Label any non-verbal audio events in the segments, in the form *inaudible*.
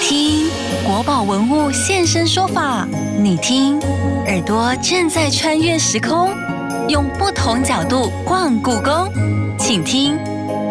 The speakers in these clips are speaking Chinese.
听国宝文物现身说法，你听耳朵正在穿越时空，用不同角度逛故宫，请听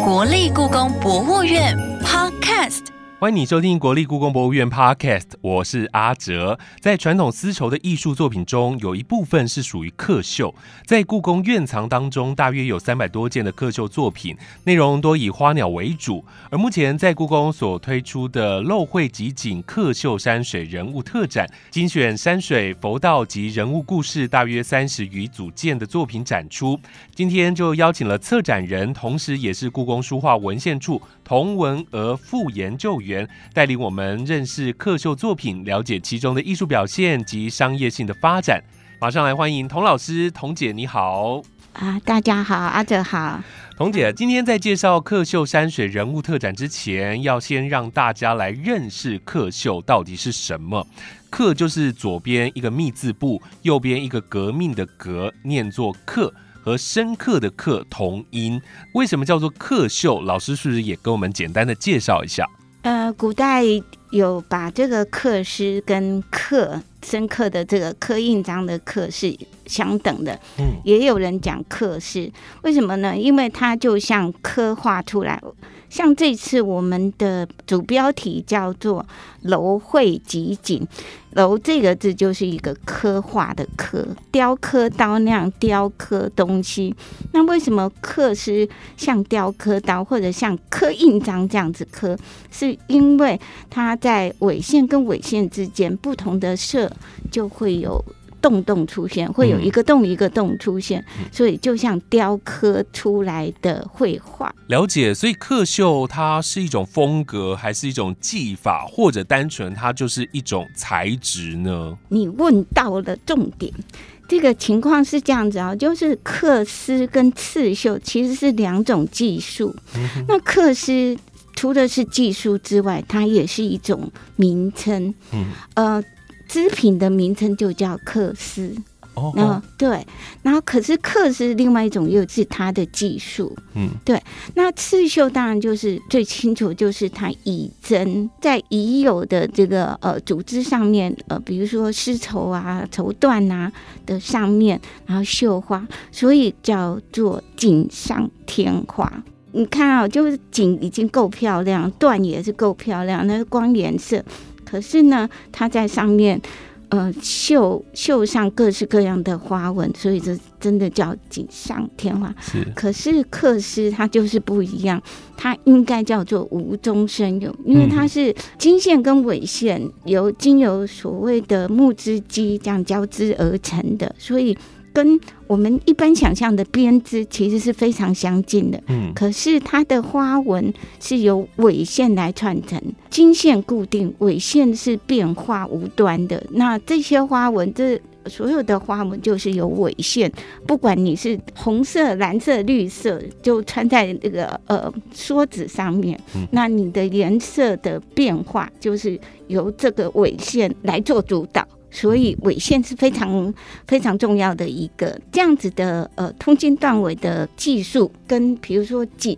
国立故宫博物院 Podcast。欢迎你收听国立故宫博物院 Podcast，我是阿哲。在传统丝绸的艺术作品中，有一部分是属于刻绣。在故宫院藏当中，大约有三百多件的刻绣作品，内容多以花鸟为主。而目前在故宫所推出的漏绘集锦刻绣山水人物特展，精选山水、佛道及人物故事，大约三十余组件的作品展出。今天就邀请了策展人，同时也是故宫书画文献处童文娥副研究员。带领我们认识刻绣作品，了解其中的艺术表现及商业性的发展。马上来欢迎童老师，童姐你好啊！大家好，阿哲好。童姐，今天在介绍刻绣山水人物特展之前，要先让大家来认识刻绣到底是什么。刻就是左边一个密字部，右边一个革命的革，念作刻。和深刻的刻同音。为什么叫做刻绣？老师是不是也跟我们简单的介绍一下？呃，古代有把这个刻诗跟刻深刻的这个刻印章的刻是相等的，嗯，也有人讲刻诗，为什么呢？因为它就像刻画出来。像这次我们的主标题叫做“楼绘集锦”，“楼”这个字就是一个刻画的刻，雕刻刀那样雕刻东西。那为什么刻是像雕刻刀或者像刻印章这样子刻？是因为它在纬线跟纬线之间不同的色就会有。洞洞出现，会有一个洞一个洞出现，所以就像雕刻出来的绘画。了解，所以刻绣它是一种风格，还是一种技法，或者单纯它就是一种材质呢？你问到了重点，这个情况是这样子啊，就是刻丝跟刺绣其实是两种技术。那刻丝除了是技术之外，它也是一种名称。嗯，呃。织品的名称就叫克丝，哦，对，然后可是克是另外一种又是它的技术，嗯，对。那刺绣当然就是最清楚，就是它以针在已有的这个呃组织上面，呃，比如说丝绸啊、绸缎啊的上面，然后绣花，所以叫做锦上添花。你看啊，就是锦已经够漂亮，缎也是够漂亮，那光颜色。可是呢，它在上面，呃，绣绣上各式各样的花纹，所以这真的叫锦上添花。是，可是克丝它就是不一样，它应该叫做无中生有，因为它是金线跟纬线由经由所谓的木织机这样交织而成的，所以。跟我们一般想象的编织其实是非常相近的，嗯，可是它的花纹是由纬线来串成，经线固定，纬线是变化无端的。那这些花纹，这所有的花纹就是由纬线，不管你是红色、蓝色、绿色，就穿在那个呃梭子上面，那你的颜色的变化就是由这个纬线来做主导。所以纬线是非常非常重要的一个这样子的呃通经断纬的技术，跟比如说锦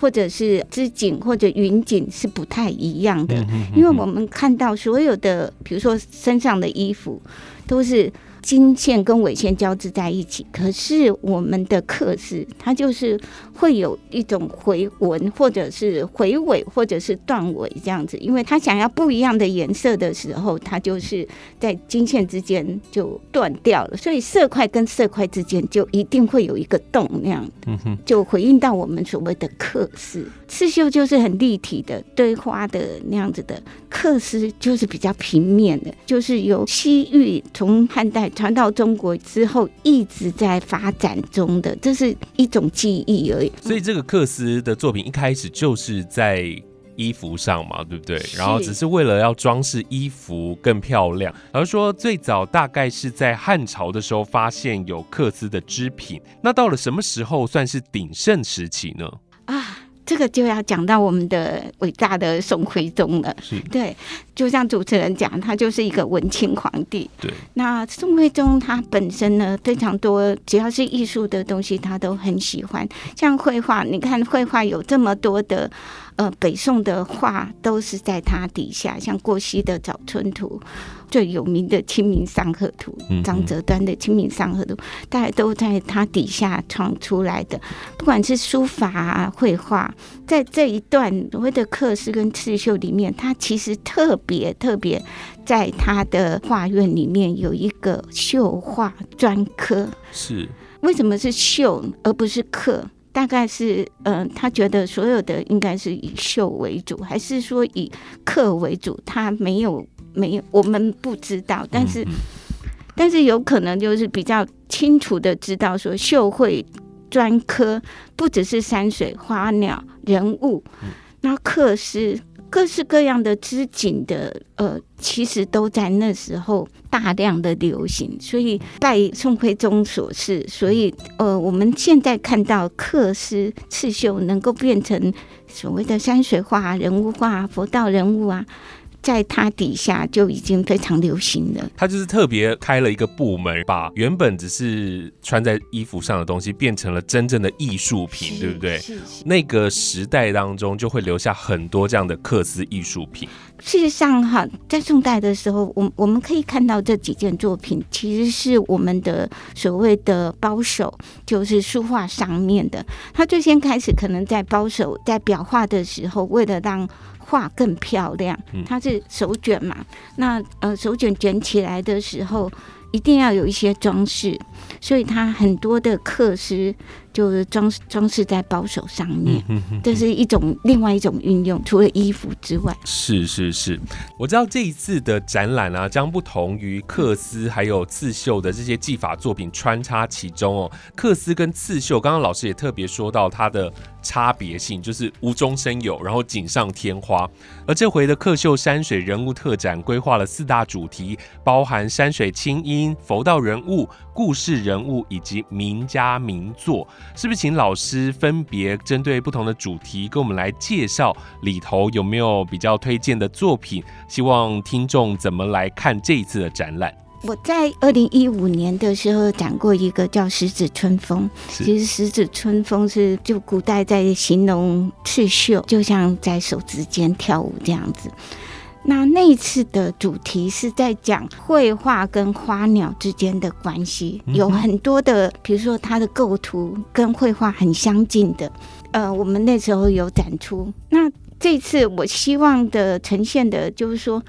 或者是织锦或者云锦是不太一样的，因为我们看到所有的比如说身上的衣服都是。金线跟纬线交织在一起，可是我们的刻字它就是会有一种回纹，或者是回尾，或者是断尾这样子，因为它想要不一样的颜色的时候，它就是在金线之间就断掉了，所以色块跟色块之间就一定会有一个洞那样，嗯哼，就回应到我们所谓的刻字。刺绣就是很立体的堆花的那样子的，刻丝就是比较平面的，就是由西域从汉代。传到中国之后，一直在发展中的，这是一种记忆而已。所以这个克斯的作品一开始就是在衣服上嘛，对不对？然后只是为了要装饰衣服更漂亮。而说最早大概是在汉朝的时候发现有克斯的织品，那到了什么时候算是鼎盛时期呢？啊。这个就要讲到我们的伟大的宋徽宗了。对，就像主持人讲，他就是一个文青皇帝。对，那宋徽宗他本身呢，非常多，只要是艺术的东西，他都很喜欢。像绘画，你看绘画有这么多的呃北宋的画都是在他底下，像过膝的《早春图》。最有名的《清明上河图》，张择端的《清明上河图》，大家都在他底下创出来的。不管是书法啊、绘画，在这一段所谓的刻诗跟刺绣里面，他其实特别特别，在他的画院里面有一个绣画专科。是为什么是绣而不是刻？大概是，嗯，他觉得所有的应该是以绣为主，还是说以刻为主？他没有。没有，我们不知道，但是，但是有可能就是比较清楚的知道说，绣会专科不只是山水、花鸟、人物，那刻诗各式各样的织锦的，呃，其实都在那时候大量的流行，所以拜宋徽宗所赐，所以呃，我们现在看到刻丝刺绣能够变成所谓的山水画、人物画、佛道人物啊。在它底下就已经非常流行了。它就是特别开了一个部门，把原本只是穿在衣服上的东西变成了真正的艺术品，对不对？那个时代当中就会留下很多这样的刻字艺术品。事实上，哈，在宋代的时候，我我们可以看到这几件作品，其实是我们的所谓的包手，就是书画上面的。他最先开始可能在包手在裱画的时候，为了让画更漂亮，它是手卷嘛？那呃，手卷卷起来的时候，一定要有一些装饰，所以它很多的刻诗。就是装装饰在包手上面，这是一种另外一种运用。除了衣服之外，是是是，我知道这一次的展览啊，将不同于缂丝还有刺绣的这些技法作品穿插其中哦。缂丝跟刺绣，刚刚老师也特别说到它的差别性，就是无中生有，然后锦上添花。而这回的刻绣山水人物特展，规划了四大主题，包含山水清音、佛道人物、故事人物以及名家名作。是不是请老师分别针对不同的主题，跟我们来介绍里头有没有比较推荐的作品？希望听众怎么来看这一次的展览？我在二零一五年的时候讲过一个叫“十指春风”，其实“十指春风”是就古代在形容刺绣，就像在手指间跳舞这样子。那那一次的主题是在讲绘画跟花鸟之间的关系，有很多的，比如说它的构图跟绘画很相近的，呃，我们那时候有展出。那这次我希望的呈现的就是说，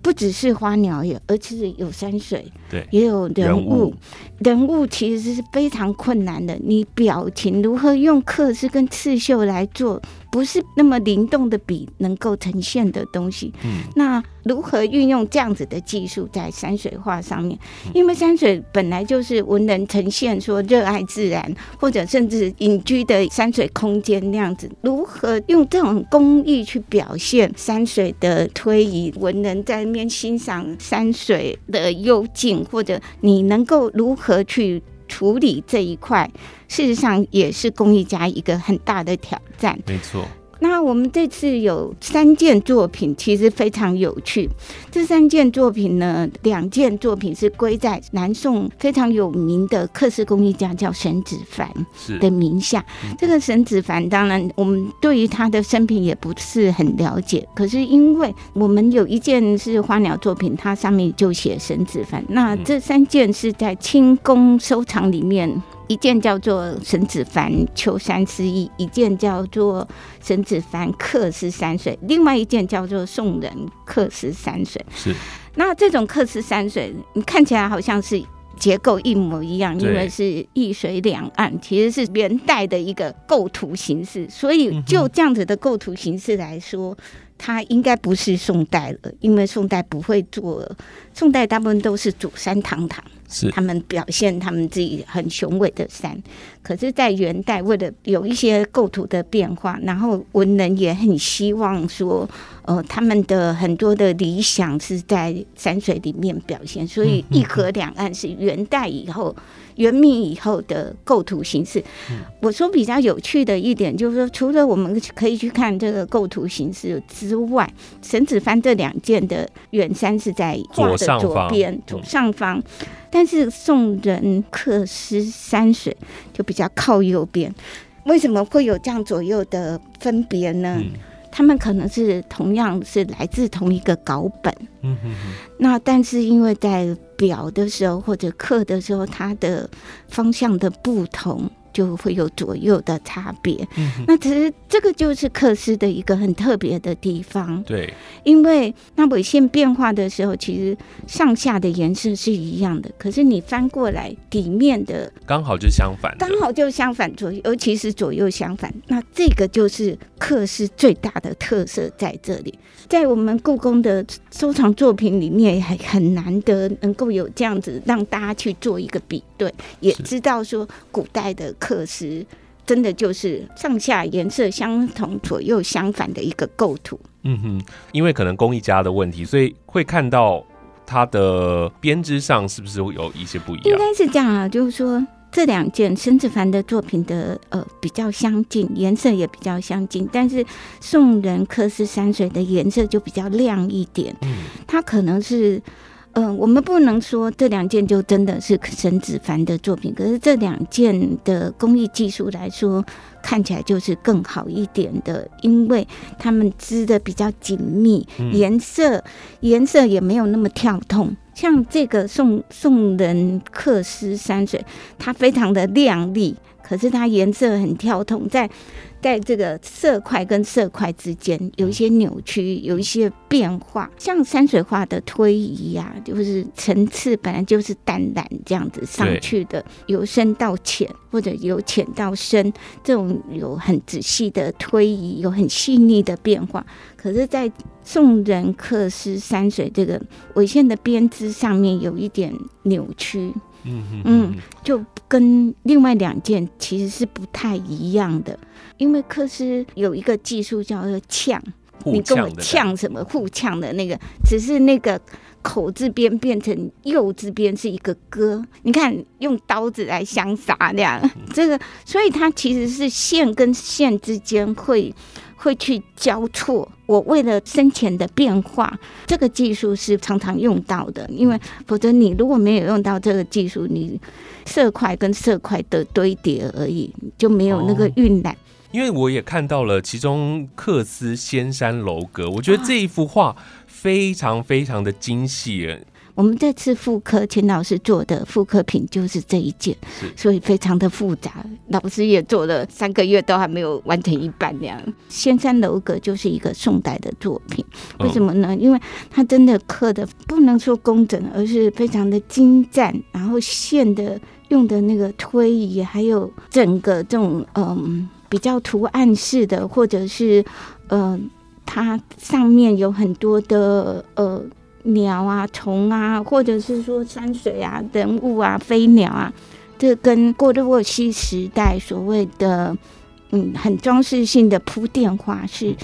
不只是花鸟，也而且有山水，对，也有人物。人物其实是非常困难的，你表情如何用刻字跟刺绣来做？不是那么灵动的笔能够呈现的东西。嗯，那如何运用这样子的技术在山水画上面？因为山水本来就是文人呈现说热爱自然，或者甚至隐居的山水空间那样子。如何用这种工艺去表现山水的推移？文人在面欣赏山水的幽静，或者你能够如何去？处理这一块，事实上也是公益家一个很大的挑战。没错。那我们这次有三件作品，其实非常有趣。这三件作品呢，两件作品是归在南宋非常有名的刻石工艺家叫沈子凡的名下。这个沈子凡，当然我们对于他的生平也不是很了解，可是因为我们有一件是花鸟作品，它上面就写沈子凡。那这三件是在清宫收藏里面。一件叫做沈子凡秋山诗意，一件叫做沈子凡客诗山水，另外一件叫做宋人客诗山水。是，那这种客诗山水，你看起来好像是结构一模一样，因为是一水两岸，其实是元代的一个构图形式。所以就这样子的构图形式来说，它应该不是宋代了，因为宋代不会做，宋代大部分都是主山堂堂。是他们表现他们自己很雄伟的山，可是，在元代为了有一些构图的变化，然后文人也很希望说，呃，他们的很多的理想是在山水里面表现，所以一河两岸是元代以后。元明以后的构图形式，我说比较有趣的一点就是说，除了我们可以去看这个构图形式之外，沈子帆这两件的远山是在画的左边左上方，但是宋人刻诗山水就比较靠右边。为什么会有这样左右的分别呢？他们可能是同样是来自同一个稿本，嗯哼哼，那但是因为在表的时候或者刻的时候，它的方向的不同。就会有左右的差别，嗯，那其实这个就是克斯的一个很特别的地方，对，因为那纬线变化的时候，其实上下的颜色是一样的，可是你翻过来底面的刚好就相反，刚好就相反左右，尤其是左右相反，那这个就是克斯最大的特色在这里，在我们故宫的收藏作品里面，还很难得能够有这样子让大家去做一个比对，也知道说古代的克斯。真的就是上下颜色相同、左右相反的一个构图。嗯哼，因为可能工艺家的问题，所以会看到它的编织上是不是会有一些不一样？应该是这样啊，就是说这两件孙子凡的作品的呃比较相近，颜色也比较相近，但是宋人科斯山水的颜色就比较亮一点。嗯，它可能是。嗯、我们不能说这两件就真的是沈子凡的作品，可是这两件的工艺技术来说，看起来就是更好一点的，因为他们织的比较紧密，嗯颜色颜色也没有那么跳动。像这个宋宋人克斯山水，它非常的亮丽，可是它颜色很跳动，在在这个色块跟色块之间有一些扭曲，有一些变化。像山水画的推移呀、就是层次本来就是淡蓝这样子上去的，由深到浅，或者由浅到深，这种有很仔细的推移，有很细腻的变化。可是，在宋人刻诗山水这个纬线的编织上面有一点扭曲，嗯嗯，就跟另外两件其实是不太一样的。因为刻诗有一个技术叫做呛，你跟我呛什么互呛的那个，只是那个口字边变成右字边是一个歌，你看用刀子来相杀这样，这个所以它其实是线跟线之间会会去交错。我为了深浅的变化，这个技术是常常用到的，因为否则你如果没有用到这个技术，你色块跟色块的堆叠而已，就没有那个哦晕染。因为我也看到了其中克斯仙山楼阁，我觉得这一幅画非常非常的精细耶，我们这次复刻秦老师做的复刻品就是这一件，所以非常的复杂。老师也做了三个月，都还没有完成一半这样。仙山楼阁就是一个宋代的作品，为什么？么呢？因为它真的刻的不能说工整，而是非常的精湛，然后线的用的那个推移，还有整个这种嗯比较图案式的，或者是呃它上面有很多的呃鸟啊、虫啊，或者是说山水啊、人物啊、飞鸟啊，这跟过渡沃西时代所谓的嗯很装饰性的铺垫画是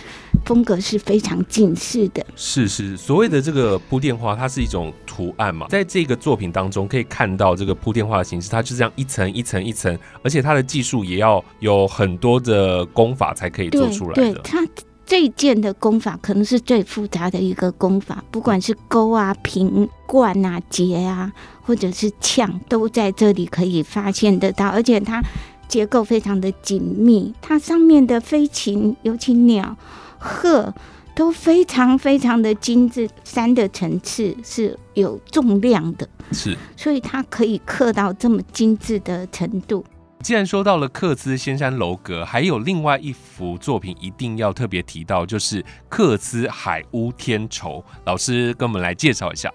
风格是非常近似的。是是，所谓的这个铺垫画，它是一种图案嘛，在这个作品当中可以看到这个铺垫画的形式，它就这样一层一层一层，而且它的技术也要有很多的功法才可以做出来的。对它这一件的功法可能是最复杂的一个功法，不管是钩啊、平冠啊、结啊，或者是呛，都在这里可以发现得到，而且它结构非常的紧密，它上面的飞禽，尤其鸟、鹤。都非常非常的精致，山的层次是有重量的，是，所以它可以刻到这么精致的程度。既然说到了克兹仙山楼阁，还有另外一幅作品一定要特别提到，就是克兹海屋天愁。老师跟我们来介绍一下。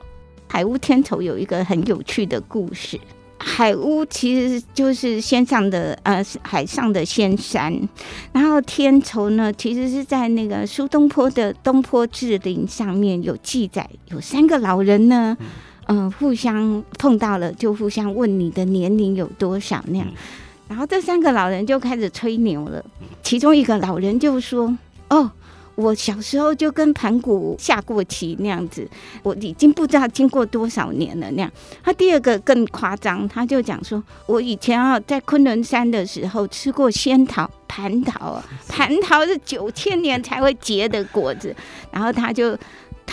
海屋天愁有一个很有趣的故事。海屋其实就是仙上的呃海上的仙山，然后天愁呢，其实是在那个苏东坡的《东坡志林》上面有记载，有三个老人呢，嗯、互相碰到了就互相问你的年龄有多少那样嗯，然后这三个老人就开始吹牛了，其中一个老人就说：“哦。”我小时候就跟盘古下过棋那样子，我已经不知道经过多少年了那样。他第二个更夸张，他就讲说，我以前啊在昆仑山的时候吃过仙桃、蟠桃啊，*laughs* 蟠桃是九千年才会结的果子，然后他就。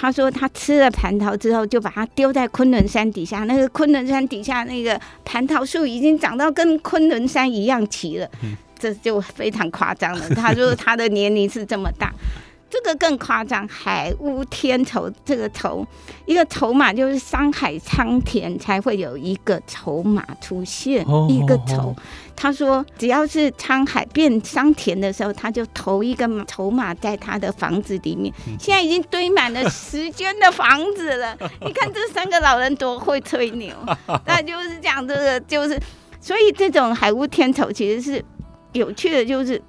他说他吃了蟠桃之后，就把它丢在昆仑山底下。那个昆仑山底下那个蟠桃树已经长到跟昆仑山一样齐了，这就非常夸张了。他说他的年龄是这么大，这个更夸张，海乌天筹这个筹，一个筹码就是山海苍田才会有一个筹码出现，哦一个筹。他说，只要是沧海变桑田的时候，他就投一个筹码在他的房子里面。现在已经堆满了十间的房子了。你看这三个老人多会吹牛，*laughs* 那就是讲这个，就是所以这种海无天筹其实是有趣的，就是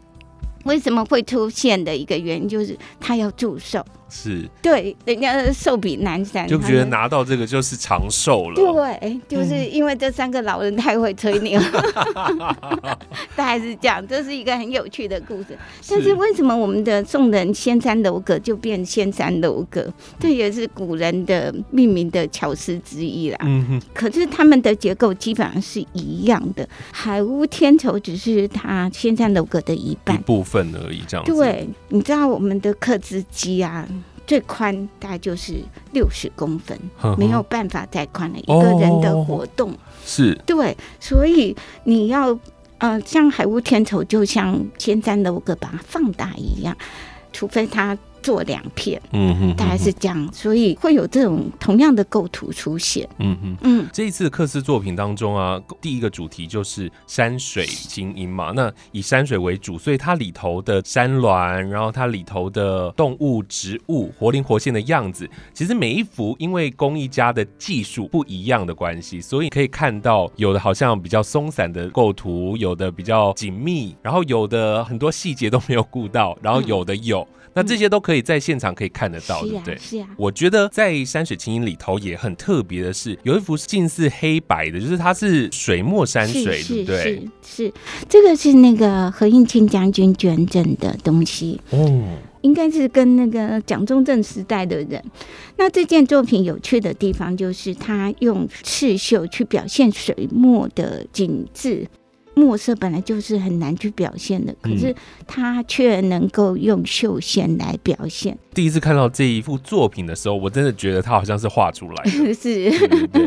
为什么会出现的一个原因，就是他要祝寿。是，对，人家的寿比南山，就觉得拿到这个就是长寿了。对，就是因为这三个老人太会吹牛，*laughs* 大概是这样，这是一个很有趣的故事。但是为什么我们的宋人仙山楼阁就变仙山楼阁？这也是古人的命名的巧思之一啦。嗯哼，可是他们的结构基本上是一样的，海屋天筹只是它仙山楼阁的一一半。部分而已，这样子。对，你知道我们的刻字机啊，最宽大概就是六十公分，呵呵没有办法再宽了。一个人的活动，是，对，所以你要呃，像海雾天丑，就像千山楼阁把它放大一样，除非它做两片，嗯哼，大概是这样，所以会有这种同样的构图出现。嗯哼。嗯，这一次的克斯作品当中啊，第一个主题就是山水精英嘛。那以山水为主，所以它里头的山峦，然后它里头的动物、植物活灵活现的样子，其实每一幅因为工艺家的技术不一样的关系，所以可以看到有的好像比较松散的构图，有的比较紧密，然后有的很多细节都没有顾到，然后有的有。那这些都可以在现场可以看得到，对是不对？，啊是啊，我觉得在山水清音里头也很特别的是，有一幅近似黑白的，就是它是水墨山水，对是不对？是是，这个是那个何应钦将军捐赠的东西。哦，应该是跟那个蒋中正时代的人。那这件作品有趣的地方就是，他用刺绣去表现水墨的景致。墨色本来就是很难去表现的，可是他却能够用绣线来表现，第一次看到这一幅作品的时候，我真的觉得他好像是画出来的。*laughs* 是。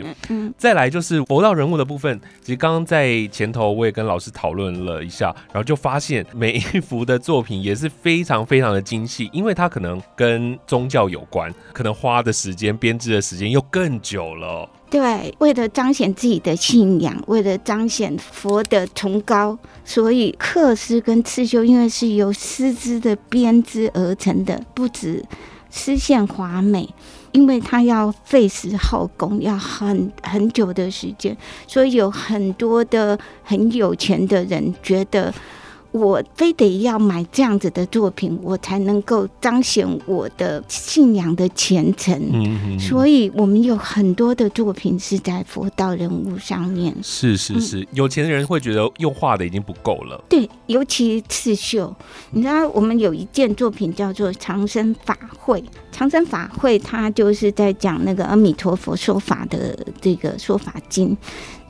*laughs* 再来就是佛道人物的部分，其实刚刚在前头我也跟老师讨论了一下，然后就发现每一幅的作品也是非常非常的精细，因为它可能跟宗教有关，可能花的时间编织的时间又更久了。对，为了彰显自己的信仰，为了彰显佛的崇高，所以刻丝跟刺绣因为是由丝织的编织而成的，不止丝线华美，因为它要费时耗工，要很很久的时间，所以有很多的很有钱的人觉得。我非得要买这样子的作品，我才能够彰显我的信仰的虔诚。嗯，所以我们有很多的作品是在佛道人物上面。是是是，有钱人会觉得用画的已经不够了。对，尤其刺绣，你知道，我们有一件作品叫做《长生法会》。长生法会，它就是在讲那个阿弥陀佛说法的这个说法经。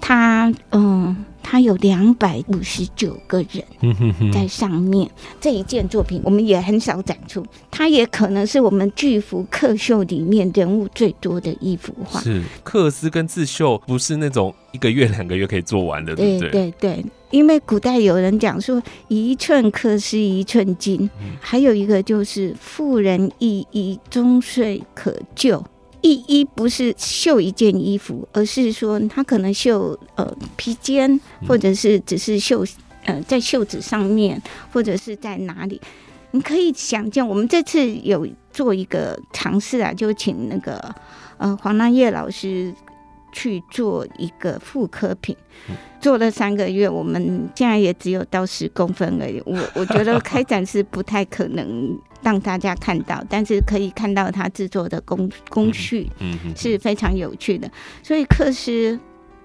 它，嗯，它有两百五十九个人嗯哼哼，在上面。这一件作品我们也很少展出，它也可能是我们巨幅刻绣里面人物最多的一幅画。是刻丝跟刺绣不是那种一个月两个月可以做完的，对对不对？对对，因为古代有人讲说一寸刻丝一寸金，嗯还有一个就是妇人一衣终岁可救。一衣不是绣一件衣服，而是说他可能绣呃披肩，或者是只是绣呃在袖子上面，或者是在哪里。你可以想见，我们这次有做一个尝试啊，就请那个呃黄兰叶老师去做一个复刻品，做了三个月，我们现在也只有到十公分而已。我 *laughs* 我觉得开展是不太可能让大家看到，但是可以看到它制作的工工序嗯，是非常有趣的。所以克斯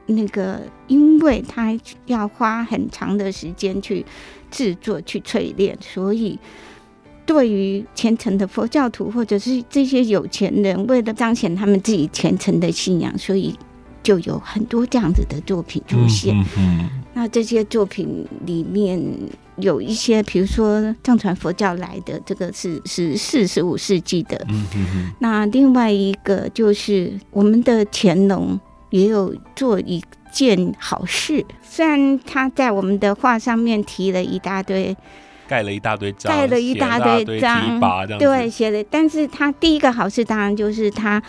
那个，因为他要花很长的时间去制作、去淬炼，所以。对于虔诚的佛教徒，或者是这些有钱人，为了彰显他们自己虔诚的信仰，所以就有很多这样子的作品出现。嗯嗯那这些作品里面有一些，比如说藏传佛教来的，这个是是四十五世纪的。嗯嗯那另外一个就是我们的乾隆也有做一件好事，虽然他在我们的画上面提了一大堆盖了一大堆章，盖了一大堆章，对，写的。但是他第一个好事当然就是他。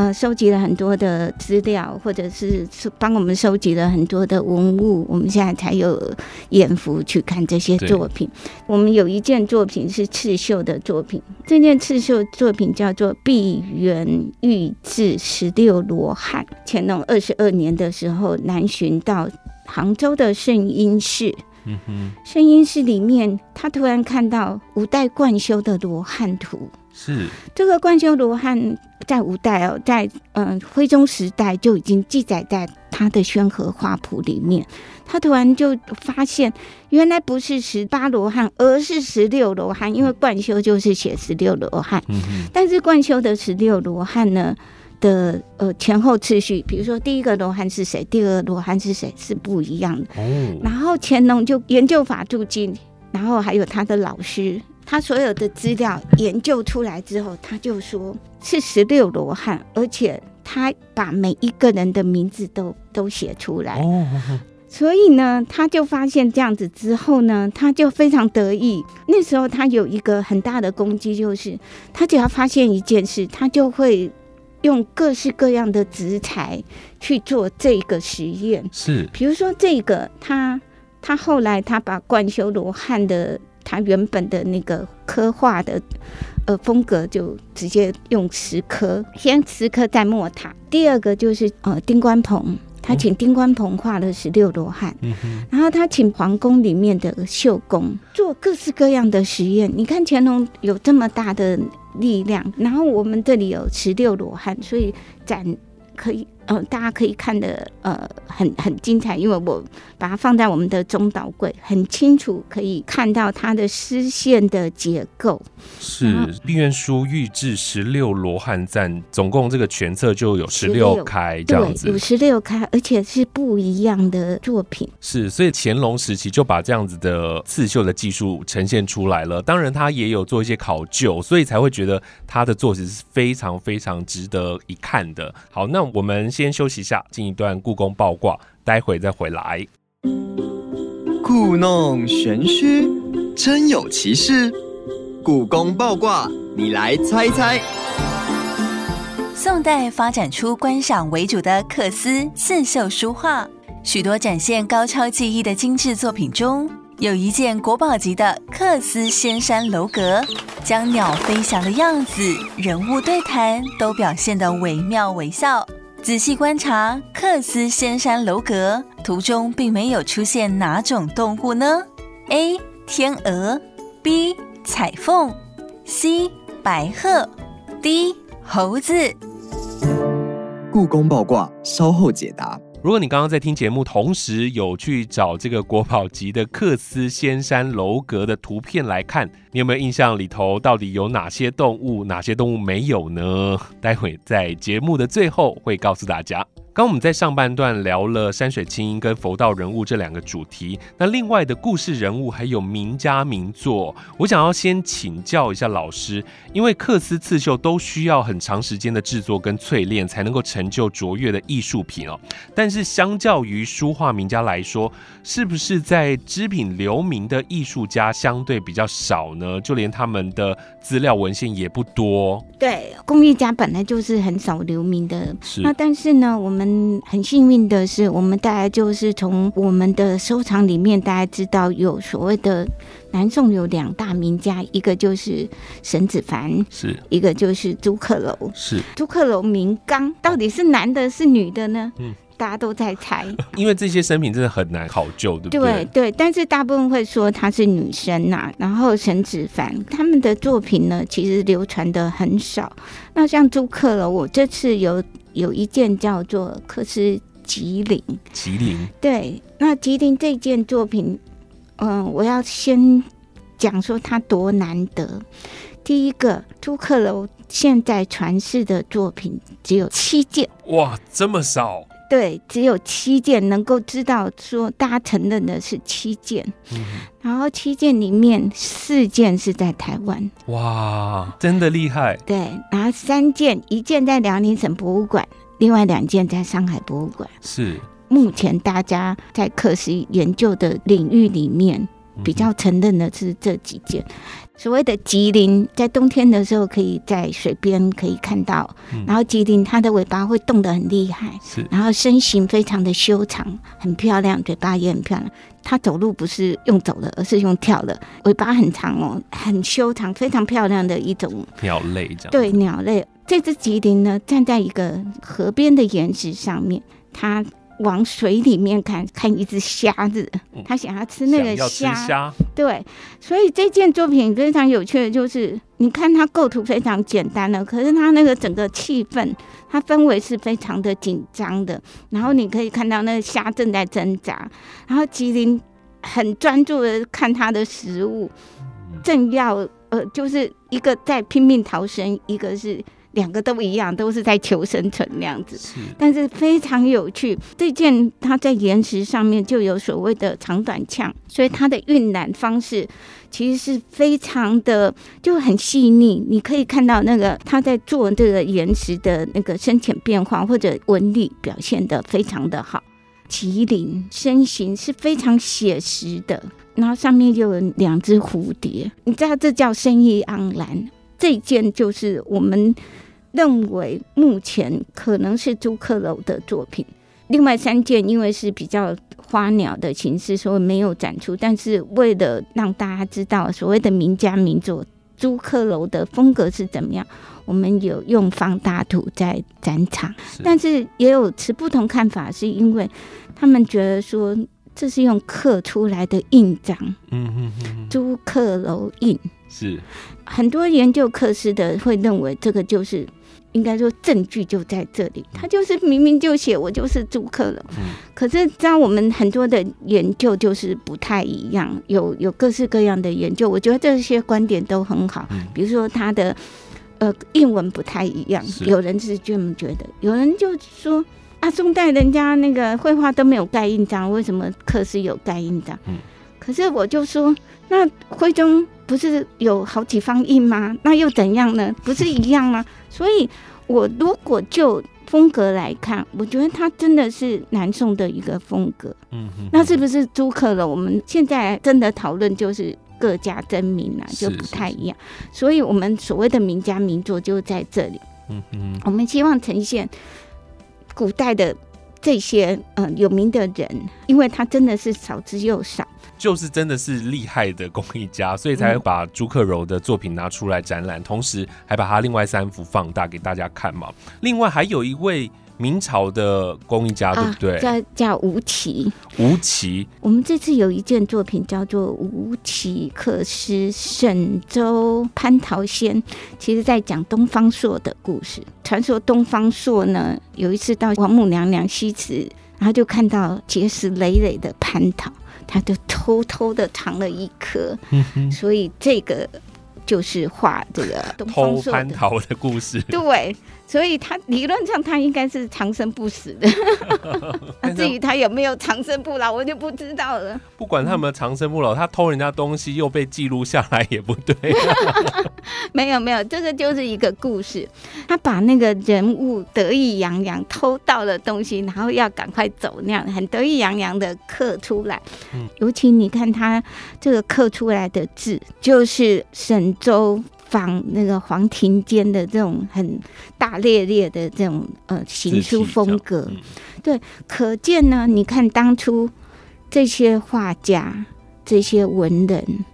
呃，收集了很多的资料，或者是帮我们收集了很多的文物，我们现在才有眼福去看这些作品。我们有一件作品是刺绣的作品，这件刺绣作品叫做《碧园玉制十六罗汉》。乾隆二十二年的时候，南巡到杭州的圣音寺，嗯哼，圣音寺里面，他突然看到五代贯修的罗汉图。是这个冠修罗汉在五代哦，在嗯徽宗时代就已经记载在他的宣和画谱里面。他突然就发现，原来不是十八罗汉，而是十六罗汉，因为冠修就是写十六罗汉。嗯但是冠修的十六罗汉呢的呃前后次序，比如说第一个罗汉是谁，第二个罗汉是谁，是不一样的。哦。然后乾隆就研究法住经，然后还有他的老师。他所有的资料研究出来之后，他就说是十六罗汉，而且他把每一个人的名字都都写出来。哦，所以呢，他就发现这样子之后呢，他就非常得意。那时候他有一个很大的攻击，就是他只要发现一件事，他就会用各式各样的纸材去做这个实验。是，比如说这个，他他后来他把冠修罗汉的。他原本的那个刻画的呃风格，就直接用石刻，先石刻再墨塔。第二个就是呃丁关鹏，他请丁关鹏画了十六罗汉，然后他请皇宫里面的绣工做各式各样的实验。你看乾隆有这么大的力量，然后我们这里有十六罗汉，所以展可以。嗯，大家可以看的呃很很精彩，因为我把它放在我们的中岛柜，很清楚可以看到它的丝线的结构。是《碧苑书预制十六罗汉赞》，总共这个全册就有十六开这样子，有十六开，而且是不一样的作品。是，所以乾隆时期就把这样子的刺绣的技术呈现出来了。当然，他也有做一些考究，所以才会觉得他的作品是非常非常值得一看的。好，那我们。先休息一下，进一段故宫报卦，待会再回来。故弄玄虚，真有其事。故宫报卦，你来猜猜。宋代发展出观赏为主的缂丝刺绣书画，许多展现高超技艺的精致作品中，有一件国宝级的缂丝仙山楼阁，将鸟飞翔的样子、人物对谈都表现得惟妙惟肖。仔细观察克斯仙山楼阁图中，并没有出现哪种动物呢？A. 天鹅 B. 彩凤 C. 白鹤 D. 猴子。故宫爆卦，稍后解答。如果你刚刚在听节目，同时有去找这个国宝级的克斯仙山楼阁的图片来看，你有没有印象里头到底有哪些动物，哪些动物没有呢？待会在节目的最后会告诉大家。刚我们在上半段聊了山水清音跟佛道人物这两个主题，那另外的故事人物还有名家名作，我想要先请教一下老师，因为缂丝刺绣都需要很长时间的制作跟淬炼，才能够成就卓越的艺术品哦。但是相较于书画名家来说，是不是在织品留名的艺术家相对比较少呢？就连他们的资料文献也不多。对，工艺家本来就是很少留名的，是那但是呢，我们。嗯，很幸运的是，我们大家就是从我们的收藏里面，大家知道有所谓的南宋有两大名家，一个就是沈子凡，是。一个就是朱克楼，是。朱克楼名刚，到底是男的是女的呢？嗯，大家都在猜，因为这些生平真的很难考究，对不对？对对，但是大部分会说她是女生呐。然后沈子凡他们的作品呢，其实流传的很少。那像朱克楼，我这次有。有一件叫做《克斯吉林》，吉林对，那吉林这件作品，嗯，我要先讲说它多难得。第一个，朱克楼现在传世的作品只有七件，哇，这么少？对，只有七件，能够知道说大家承认的是七件，然后七件里面四件是在台湾，哇，真的厉害。对，然后三件，一件在辽宁省博物馆，另外两件在上海博物馆。是，目前大家在课时研究的领域里面比较承认的是这几件。所谓的吉林，在冬天的时候可以在水边可以看到，嗯然后吉林它的尾巴会动得很厉害，是然后身形非常的修长，很漂亮，嘴巴也很漂亮。它走路不是用走的，而是用跳的，尾巴很长哦，很修长，非常漂亮的一种鸟类这样。对，鸟类。这只吉林呢，站在一个河边的岩石上面，它往水里面看，看一只虾子，他想要吃那个虾，对，所以这件作品非常有趣的就是，你看它构图非常简单的，可是它那个整个气氛，它氛围是非常的紧张的。然后你可以看到那个虾正在挣扎，然后吉林很专注的看它的食物，正要呃，就是一个在拼命逃生，一个是两个都一样，都是在求生存那样子。是但是非常有趣。这件它在岩石上面就有所谓的长短呛，所以它的晕染方式其实是非常的就很细腻。你可以看到那个它在做这个岩石的那个深浅变化或者纹理表现的非常的好。麒麟身形是非常写实的，然后上面就有两只蝴蝶，你知道这叫生意盎然。这件就是我们认为目前可能是朱克楼的作品。另外三件因为是比较花鸟的形式，所以没有展出。但是为了让大家知道所谓的名家名作朱克楼的风格是怎么样，我们有用放大图在展场。是但是也有持不同看法，是因为他们觉得说这是用刻出来的印章，嗯嗯嗯嗯，朱克楼印。是。很多研究克斯的会认为这个就是应该说证据就在这里，他就是明明就写我就是朱克楼，嗯。可是在我们很多的研究就是不太一样，有有各式各样的研究，我觉得这些观点都很好，嗯。比如说他的呃印文不太一样，有人是这么觉得，有人就说。啊，宋代人家那个绘画都没有盖印章，为什么刻是有盖印章？嗯可是我就说，那徽宗不是有好几方印吗？那又怎样呢？不是一样吗？*laughs* 所以，我如果就风格来看，我觉得它真的是南宋的一个风格。嗯嗯，那是不是租客了？我们现在真的讨论就是各家争鸣啊，就不太一样。所以，我们所谓的名家名作就在这里。嗯嗯我们希望呈现古代的这些嗯有名的人，因为他真的是少之又少。就是真的是厉害的工艺家，所以才会把朱克柔的作品拿出来展览，同时还把他另外三幅放大给大家看嘛。另外还有一位明朝的工艺家，对不对？叫叫吴奇。吴奇，我们这次有一件作品叫做《吴奇克斯沈州蟠桃仙》，其实在讲东方朔的故事。传说东方朔呢，有一次到王母娘娘西祠，然后就看到结石累累的蟠桃，他就偷偷的藏了一颗，嗯所以这个就是画这个东方偷朔。蟠桃的故事。*laughs* 对，所以他理论上他应该是长生不死的，*laughs* 啊，至于他有没有长生不老，我就不知道了。不管他有没有长生不老，他偷人家东西又被记录下来也不对。*laughs* 没有没有，这个就是一个故事。他把那个人物得意洋洋偷到了东西，然后要赶快走，那样很得意洋洋的刻出来。嗯尤其你看他这个刻出来的字，就是沈周仿那个黄庭坚的这种很大咧咧的这种呃行书风格。嗯可见呢，你看当初这些画家、这些文人，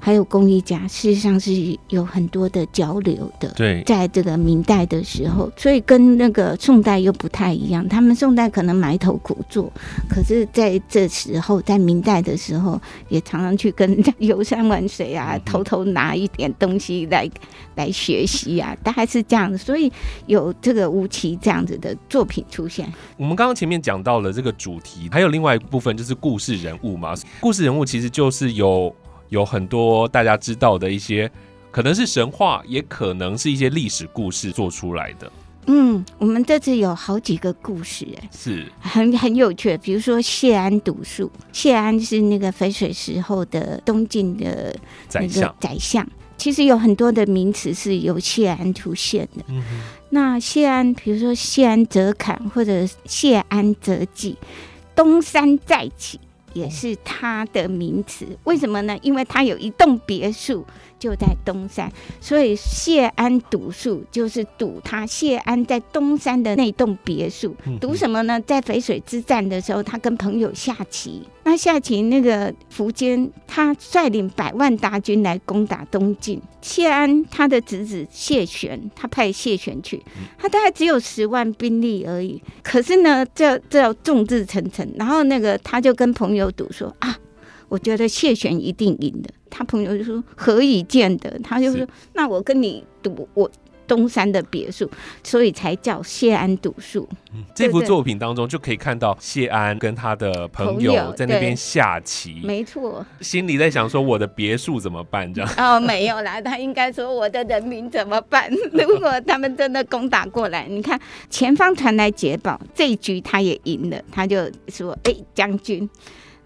还有工艺家，事实上是有很多的交流的。对，在这个明代的时候，所以跟那个宋代又不太一样。他们宋代可能埋头苦做，可是在这时候，在明代的时候，也常常去跟人家游山玩水啊，偷偷拿一点东西来来学习啊，大概是这样子。所以有这个吴奇这样子的作品出现。我们刚刚前面讲到了这个主题，还有另外一部分就是故事人物嘛。故事人物其实就是有有很多大家知道的一些，可能是神话，也可能是一些历史故事做出来的。嗯，我们这次有好几个故事、哎，是，很很有趣。比如说谢安读书，谢安是那个淝水时候的东晋的宰相。宰相。其实有很多的名词是由谢安出现的。嗯哼，那谢安，比如说谢安则侃或者谢安则记，东山再起，也是他的名词。为什么呢？因为他有一栋别墅就在东山，所以谢安赌术就是赌他谢安在东山的那栋别墅。赌什么呢？在淝水之战的时候，他跟朋友下棋。那下棋那个苻坚，他率领百万大军来攻打东晋。谢安他的侄子谢玄，他派谢玄去，他大概只有十万兵力而已。可是呢，这这众志成城，然后那个他就跟朋友赌说啊，我觉得谢玄一定赢的。他朋友就说何以见得？他就说那我跟你赌我。东山的别墅，所以才叫谢安赌术。这幅作品当中就可以看到谢安跟他的朋友在那边下棋，没错，心里在想说我的别墅怎么办？这样 *laughs* 哦，没有啦，他应该说我的人民怎么办？*laughs* 如果他们真的攻打过来，你看前方传来捷报，这一局他也赢了，他就说：“哎，将军。”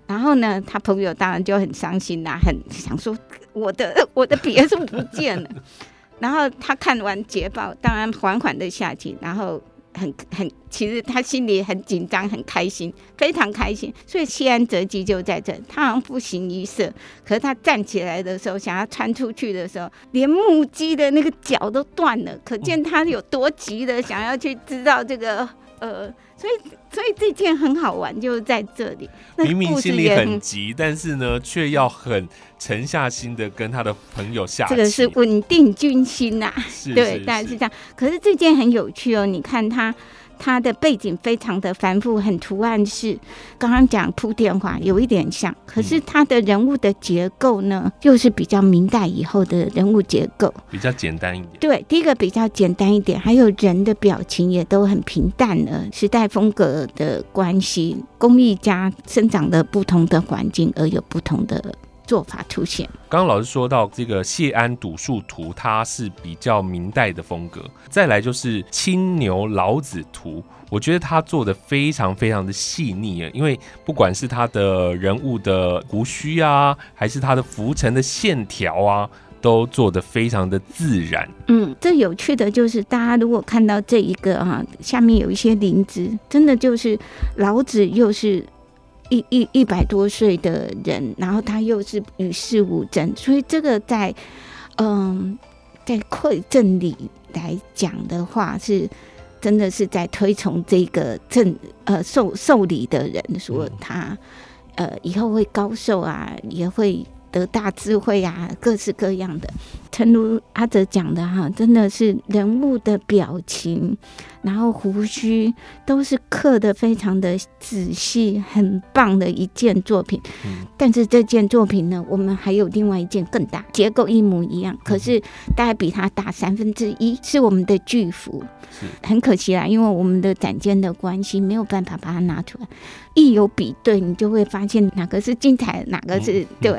然后呢，他朋友当然就很伤心啦，很想说我的我的别墅不见了。*laughs* 然后他看完捷报，当然缓缓的下去，然后很很，其实他心里很紧张，很开心，非常开心。所以西安折戟就在这，他好像不形于色。可是他站起来的时候，想要穿出去的时候，连木屐的那个脚都断了，可见他有多急的想要去知道这个呃。所以，所以这件很好玩，就在这里。明明心里很急，但是呢，却要很沉下心的跟他的朋友下。这个是稳定军心呐，对，大概是这样。可是这件很有趣哦，你看他。它的背景非常的繁复，很图案式。刚刚讲铺垫话有一点像，可是它的人物的结构呢，又是比较明代以后的人物结构，比较简单一点。对，第一个比较简单一点，还有人的表情也都很平淡了。时代风格的关系，工艺家生长的不同的环境而有不同的。做法出现。刚刚老师说到这个谢安赌术图，它是比较明代的风格。再来就是青牛老子图，我觉得他做的非常非常的细腻啊，因为不管是他的人物的胡须啊，还是他的浮尘的线条啊，都做的非常的自然。嗯，这有趣的就是大家如果看到这一个哈，下面有一些灵芝，真的就是老子又是。一一一百多岁的人，然后他又是与世无争，所以这个在嗯，在馈赠礼来讲的话，是真的是在推崇这个赠呃受受礼的人，说他呃以后会高寿啊，也会得大智慧啊，各式各样的。诚如阿哲讲的哈，真的是人物的表情。然后胡须都是刻的非常的仔细，很棒的一件作品。嗯，但是这件作品呢，我们还有另外一件更大，结构一模一样，可是大概比它大三分之一，是我们的巨幅。很可惜啦，因为我们的展间的关系，没有办法把它拿出来。一有比对，你就会发现哪个是精彩，哪个是对。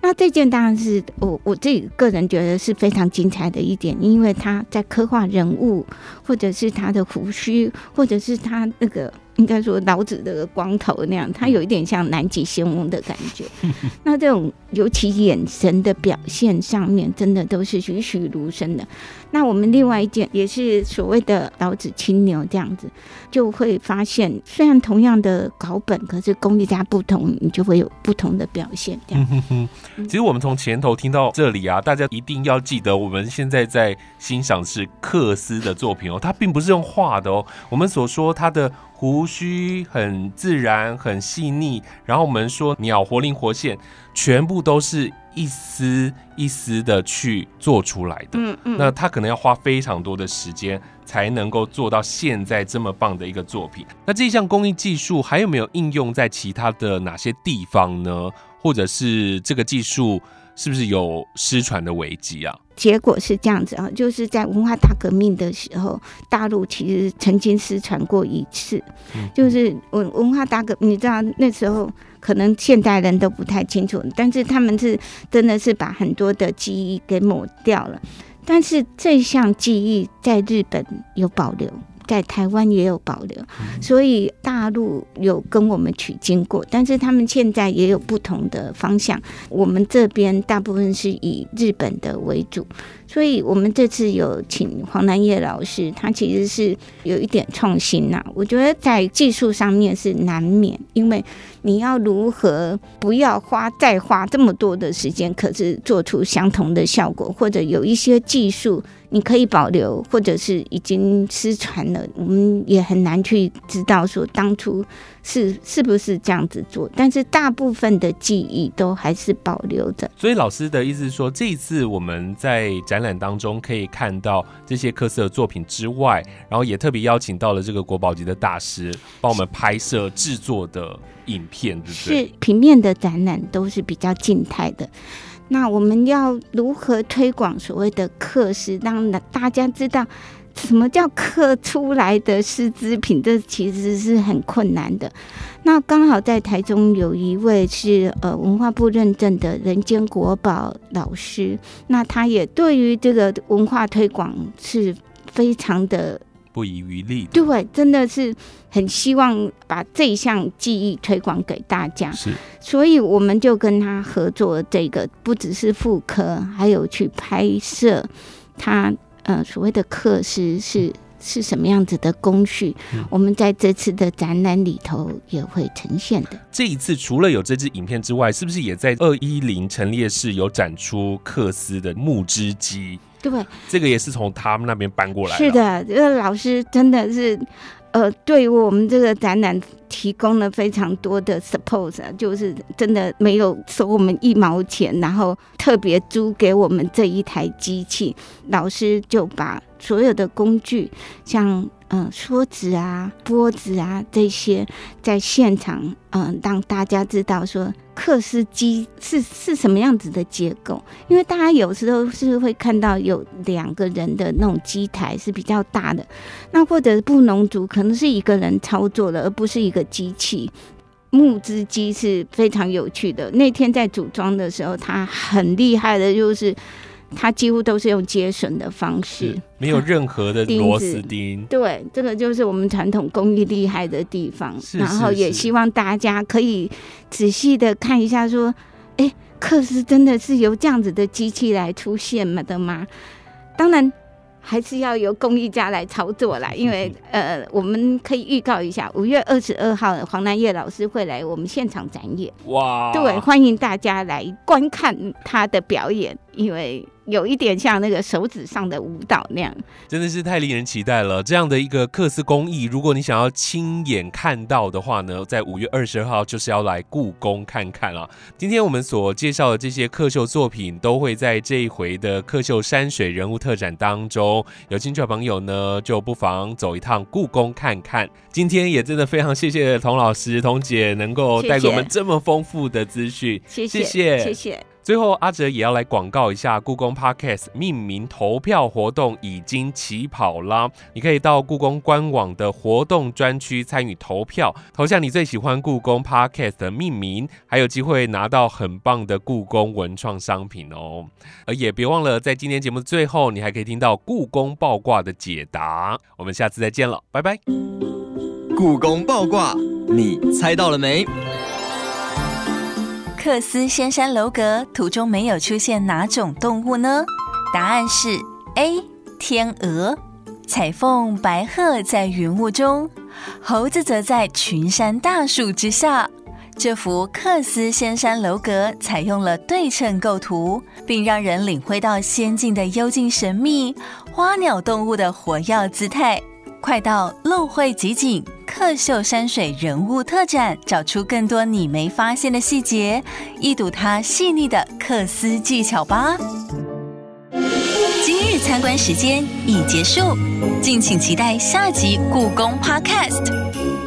那这件当然是我我自己个人觉得是非常精彩的一点，因为他在刻画人物，或者是他的。胡须，或者是他那个。应该说老子的光头那样，他有一点像南极仙翁的感觉。*laughs* 那这种尤其眼神的表现上面，真的都是栩栩如生的。那我们另外一件也是所谓的老子青牛这样子，就会发现，虽然同样的稿本，可是功力家不同，你就会有不同的表现。这样。其实我们从前头听到这里啊，大家一定要记得，我们现在在欣赏是克斯的作品哦，它并不是用画的哦。我们所说它的。胡须很自然，很细腻。然后我们说鸟活灵活现，全部都是一丝一丝的去做出来的。嗯嗯。那他可能要花非常多的时间，才能够做到现在这么棒的一个作品。那这项工艺技术还有没有应用在其他的哪些地方呢？或者是这个技术是不是有失传的危机啊？结果是这样子啊，就是在文化大革命的时候，大陆其实曾经失传过一次，就是文文化大革，你知道那时候可能现代人都不太清楚，但是他们是真的是把很多的记忆给抹掉了。但是这项记忆在日本有保留，在台湾也有保留，所以大陆有跟我们取经过，但是他们现在也有不同的方向。我们这边大部分是以日本的为主，所以我们这次有请黄南叶老师，他其实是有一点创新呐。我觉得在技术上面是难免，因为你要如何不要花再花这么多的时间，可是做出相同的效果，或者有一些技术。你可以保留，或者是已经失传了，我们也很难去知道说当初是是不是这样子做。但是大部分的记忆都还是保留着。所以老师的意思是说，这一次我们在展览当中可以看到这些科斯的作品之外，然后也特别邀请到了这个国宝级的大师帮我们拍摄制作的影片，对不对？是平面的展览都是比较静态的。那我们要如何推广所谓的课时，让大家知道什么叫刻出来的师资品？这其实是很困难的。那刚好在台中有一位是呃文化部认证的人间国宝老师，那他也对于这个文化推广是非常的。不遗余力，对，真的是很希望把这一项技艺推广给大家。是，所以我们就跟他合作，这个不只是妇科，还有去拍摄他呃所谓的课时是是什么样子的工序。我们在这次的展览里头也会呈现的。这一次除了有这支影片之外，是不是也在二一零陈列室有展出克斯的木织机？对，这个也是从他们那边搬过来。是的，这个老师真的是，呃，对于我们这个展览提供了非常多的 support，就是真的没有收我们一毛钱，然后特别租给我们这一台机器，老师就把所有的工具，像。嗯，梭子啊，钵子啊，这些在现场，嗯，让大家知道说，克斯机是是什么样子的结构。因为大家有时候是会看到有两个人的那种机台是比较大的，那或者布农族可能是一个人操作的，而不是一个机器。木织机是非常有趣的。那天在组装的时候，它很厉害的，就是。它几乎都是用接绳的方式，没有任何的螺丝钉。对，这个就是我们传统工艺厉害的地方。然后也希望大家可以仔细的看一下，说，哎，克斯真的是由这样子的机器来出现了的吗？当然。还是要由工艺家来操作啦，因为呃，我们可以预告一下，五月二十二号黄南叶老师会来我们现场展演。哇！对，欢迎大家来观看他的表演，因为。有一点像那个手指上的舞蹈那样，真的是太令人期待了。这样的一个克斯工艺，如果你想要亲眼看到的话呢，在五月二十二号就是要来故宫看看了。今天我们所介绍的这些刻绣作品，都会在这一回的刻绣山水人物特展当中。有兴趣的朋友呢，就不妨走一趟故宫看看。今天也真的非常谢谢童老师、童姐能够带给我们这么丰富的资讯，谢谢，谢谢。最后，阿哲也要来广告一下故宫 Podcast 命名投票活动已经起跑啦！你可以到故宫官网的活动专区参与投票，投下你最喜欢故宫 Podcast 的命名，还有机会拿到很棒的故宫文创商品哦！而也别忘了，在今天节目的最后，你还可以听到故宫爆卦的解答。我们下次再见了，拜拜！故宫爆卦，你猜到了没？克斯仙山楼阁图中没有出现哪种动物呢？答案是 A 天鹅。彩凤、白鹤在云雾中，猴子则在群山大树之下。这幅克斯仙山楼阁采用了对称构图，并让人领会到仙境的幽静神秘、花鸟动物的活跃姿态。快到露会集锦客秀山水人物特展，找出更多你没发现的细节，一睹它细腻的刻丝技巧吧。今日参观时间已结束，敬请期待下集故宫 Podcast。